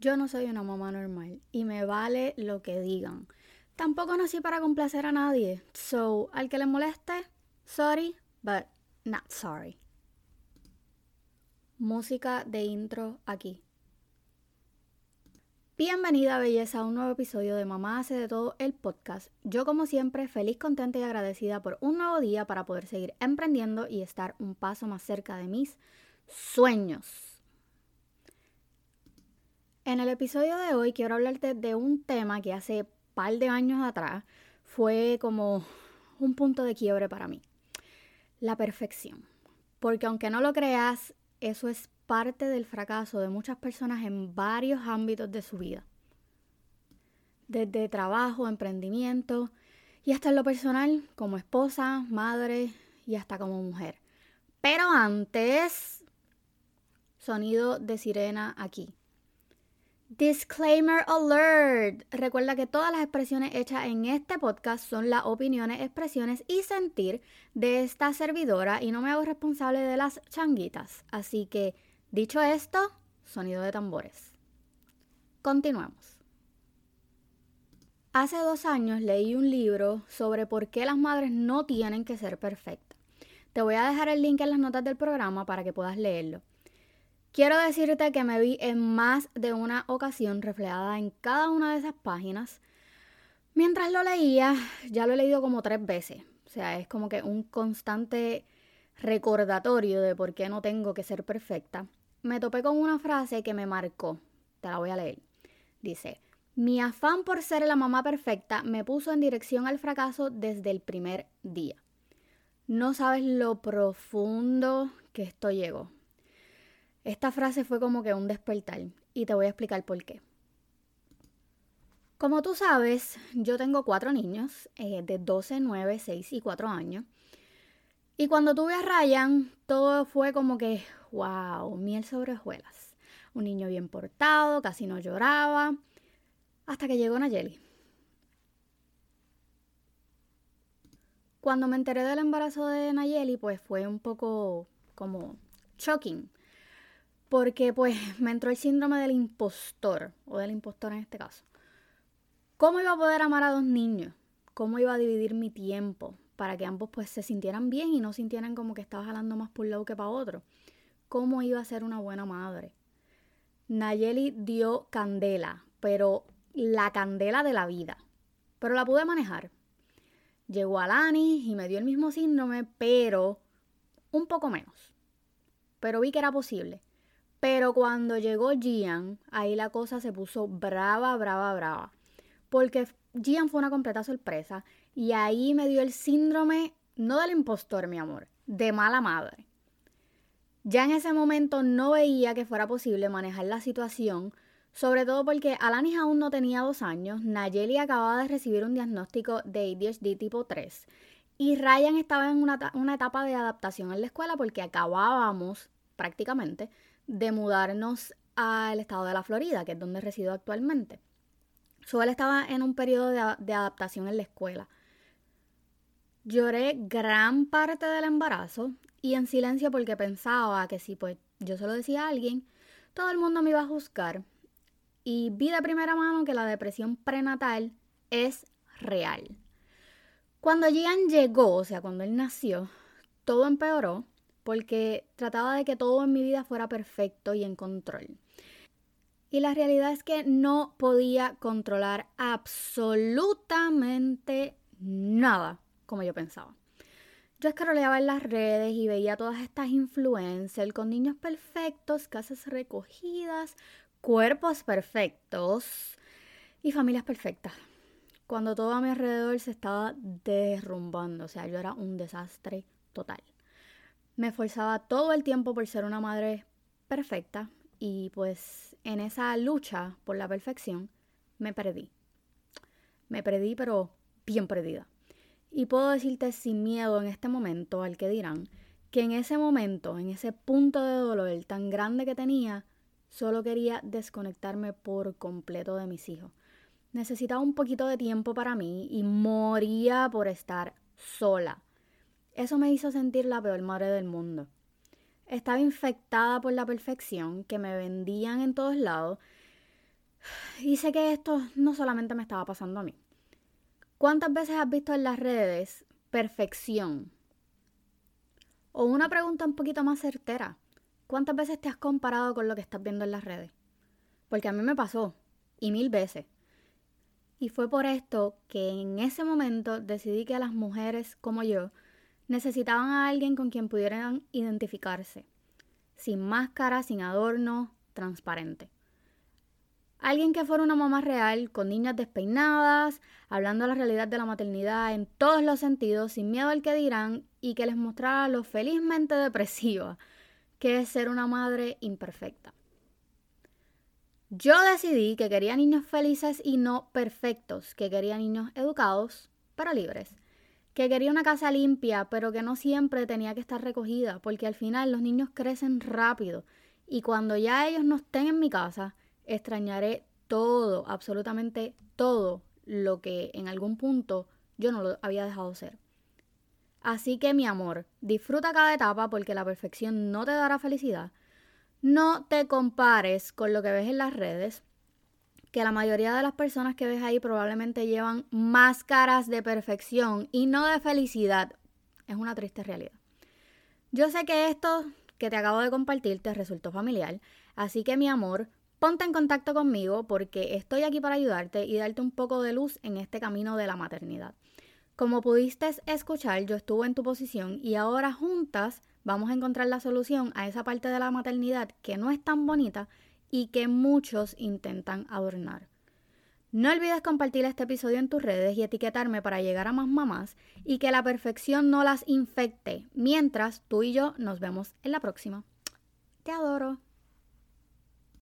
Yo no soy una mamá normal y me vale lo que digan. Tampoco nací para complacer a nadie. So, al que le moleste, sorry, but not sorry. Música de intro aquí. Bienvenida belleza a un nuevo episodio de Mamá hace de todo el podcast. Yo como siempre feliz, contenta y agradecida por un nuevo día para poder seguir emprendiendo y estar un paso más cerca de mis sueños. En el episodio de hoy quiero hablarte de un tema que hace par de años atrás fue como un punto de quiebre para mí. La perfección. Porque aunque no lo creas, eso es parte del fracaso de muchas personas en varios ámbitos de su vida. Desde trabajo, emprendimiento y hasta en lo personal, como esposa, madre y hasta como mujer. Pero antes, sonido de sirena aquí. Disclaimer alert. Recuerda que todas las expresiones hechas en este podcast son las opiniones, expresiones y sentir de esta servidora y no me hago responsable de las changuitas. Así que, dicho esto, sonido de tambores. Continuamos. Hace dos años leí un libro sobre por qué las madres no tienen que ser perfectas. Te voy a dejar el link en las notas del programa para que puedas leerlo. Quiero decirte que me vi en más de una ocasión reflejada en cada una de esas páginas. Mientras lo leía, ya lo he leído como tres veces. O sea, es como que un constante recordatorio de por qué no tengo que ser perfecta. Me topé con una frase que me marcó. Te la voy a leer. Dice, mi afán por ser la mamá perfecta me puso en dirección al fracaso desde el primer día. No sabes lo profundo que esto llegó. Esta frase fue como que un despertar y te voy a explicar por qué. Como tú sabes, yo tengo cuatro niños eh, de 12, 9, 6 y 4 años. Y cuando tuve a Ryan, todo fue como que, wow, miel sobre hojuelas. Un niño bien portado, casi no lloraba, hasta que llegó Nayeli. Cuando me enteré del embarazo de Nayeli, pues fue un poco como shocking porque pues me entró el síndrome del impostor, o del impostor en este caso. ¿Cómo iba a poder amar a dos niños? ¿Cómo iba a dividir mi tiempo para que ambos pues se sintieran bien y no sintieran como que estaba jalando más por un lado que para otro? ¿Cómo iba a ser una buena madre? Nayeli dio candela, pero la candela de la vida. Pero la pude manejar. Llegó a Lani y me dio el mismo síndrome, pero un poco menos. Pero vi que era posible. Pero cuando llegó Gian, ahí la cosa se puso brava, brava, brava. Porque Gian fue una completa sorpresa y ahí me dio el síndrome, no del impostor, mi amor, de mala madre. Ya en ese momento no veía que fuera posible manejar la situación, sobre todo porque Alanis aún no tenía dos años, Nayeli acababa de recibir un diagnóstico de ADHD tipo 3 y Ryan estaba en una, una etapa de adaptación en la escuela porque acabábamos prácticamente de mudarnos al estado de la Florida, que es donde resido actualmente. So, él estaba en un periodo de, de adaptación en la escuela. Lloré gran parte del embarazo y en silencio porque pensaba que si pues yo se lo decía a alguien, todo el mundo me iba a juzgar. Y vi de primera mano que la depresión prenatal es real. Cuando Gian llegó, o sea, cuando él nació, todo empeoró porque trataba de que todo en mi vida fuera perfecto y en control. Y la realidad es que no podía controlar absolutamente nada como yo pensaba. Yo escaroleaba en las redes y veía todas estas influencers con niños perfectos, casas recogidas, cuerpos perfectos y familias perfectas. Cuando todo a mi alrededor se estaba derrumbando, o sea, yo era un desastre total me esforzaba todo el tiempo por ser una madre perfecta y pues en esa lucha por la perfección me perdí. Me perdí pero bien perdida. Y puedo decirte sin miedo en este momento al que dirán que en ese momento, en ese punto de dolor tan grande que tenía, solo quería desconectarme por completo de mis hijos. Necesitaba un poquito de tiempo para mí y moría por estar sola eso me hizo sentir la peor madre del mundo. Estaba infectada por la perfección que me vendían en todos lados Y sé que esto no solamente me estaba pasando a mí. ¿Cuántas veces has visto en las redes perfección? O una pregunta un poquito más certera. ¿Cuántas veces te has comparado con lo que estás viendo en las redes? Porque a mí me pasó, y mil veces. Y fue por esto que en ese momento decidí que las mujeres como yo necesitaban a alguien con quien pudieran identificarse, sin máscara, sin adorno, transparente. Alguien que fuera una mamá real, con niñas despeinadas, hablando de la realidad de la maternidad en todos los sentidos, sin miedo al que dirán, y que les mostrara lo felizmente depresiva que es ser una madre imperfecta. Yo decidí que quería niños felices y no perfectos, que quería niños educados, pero libres, que quería una casa limpia, pero que no siempre tenía que estar recogida, porque al final los niños crecen rápido y cuando ya ellos no estén en mi casa, extrañaré todo, absolutamente todo lo que en algún punto yo no lo había dejado ser. Así que mi amor, disfruta cada etapa porque la perfección no te dará felicidad. No te compares con lo que ves en las redes, que la mayoría de las personas que ves ahí probablemente llevan máscaras de perfección y no de felicidad. Es una triste realidad. Yo sé que esto que te acabo de compartir te resultó familiar, así que mi amor, Ponte en contacto conmigo porque estoy aquí para ayudarte y darte un poco de luz en este camino de la maternidad. Como pudiste escuchar, yo estuve en tu posición y ahora juntas vamos a encontrar la solución a esa parte de la maternidad que no es tan bonita y que muchos intentan adornar. No olvides compartir este episodio en tus redes y etiquetarme para llegar a más mamás y que la perfección no las infecte, mientras tú y yo nos vemos en la próxima. Te adoro.